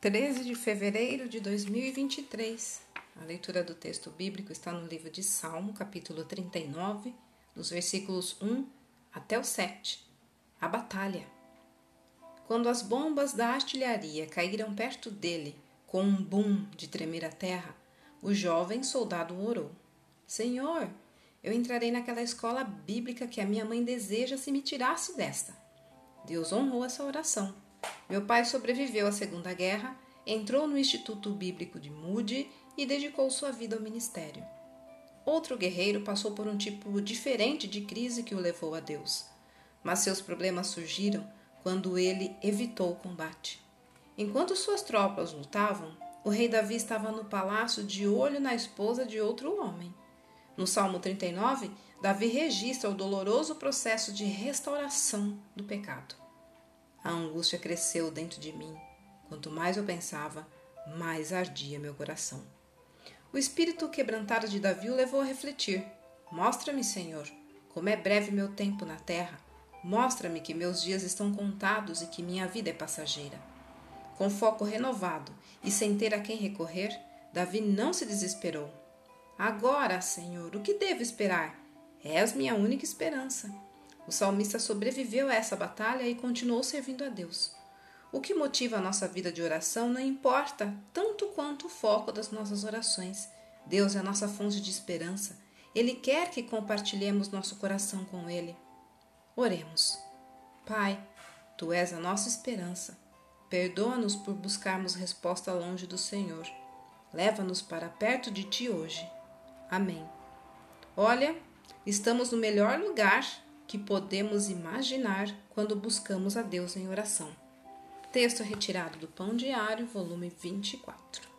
13 de fevereiro de 2023. A leitura do texto bíblico está no livro de Salmo, capítulo 39, dos versículos 1 até o 7. A batalha. Quando as bombas da artilharia caíram perto dele, com um boom de tremer a terra, o jovem soldado orou: Senhor, eu entrarei naquela escola bíblica que a minha mãe deseja se me tirasse desta. Deus honrou essa oração meu pai sobreviveu à Segunda Guerra, entrou no Instituto Bíblico de Moody e dedicou sua vida ao ministério. Outro guerreiro passou por um tipo diferente de crise que o levou a Deus, mas seus problemas surgiram quando ele evitou o combate. Enquanto suas tropas lutavam, o rei Davi estava no palácio de olho na esposa de outro homem. No Salmo 39, Davi registra o doloroso processo de restauração do pecado. A angústia cresceu dentro de mim. Quanto mais eu pensava, mais ardia meu coração. O espírito quebrantado de Davi o levou a refletir. Mostra-me, Senhor, como é breve meu tempo na terra. Mostra-me que meus dias estão contados e que minha vida é passageira. Com foco renovado e sem ter a quem recorrer, Davi não se desesperou. Agora, Senhor, o que devo esperar? És minha única esperança. O salmista sobreviveu a essa batalha e continuou servindo a Deus. O que motiva a nossa vida de oração não importa tanto quanto o foco das nossas orações. Deus é a nossa fonte de esperança. Ele quer que compartilhemos nosso coração com Ele. Oremos. Pai, Tu és a nossa esperança. Perdoa-nos por buscarmos resposta longe do Senhor. Leva-nos para perto de Ti hoje. Amém. Olha, estamos no melhor lugar que podemos imaginar quando buscamos a Deus em oração. Texto retirado do Pão Diário, volume 24.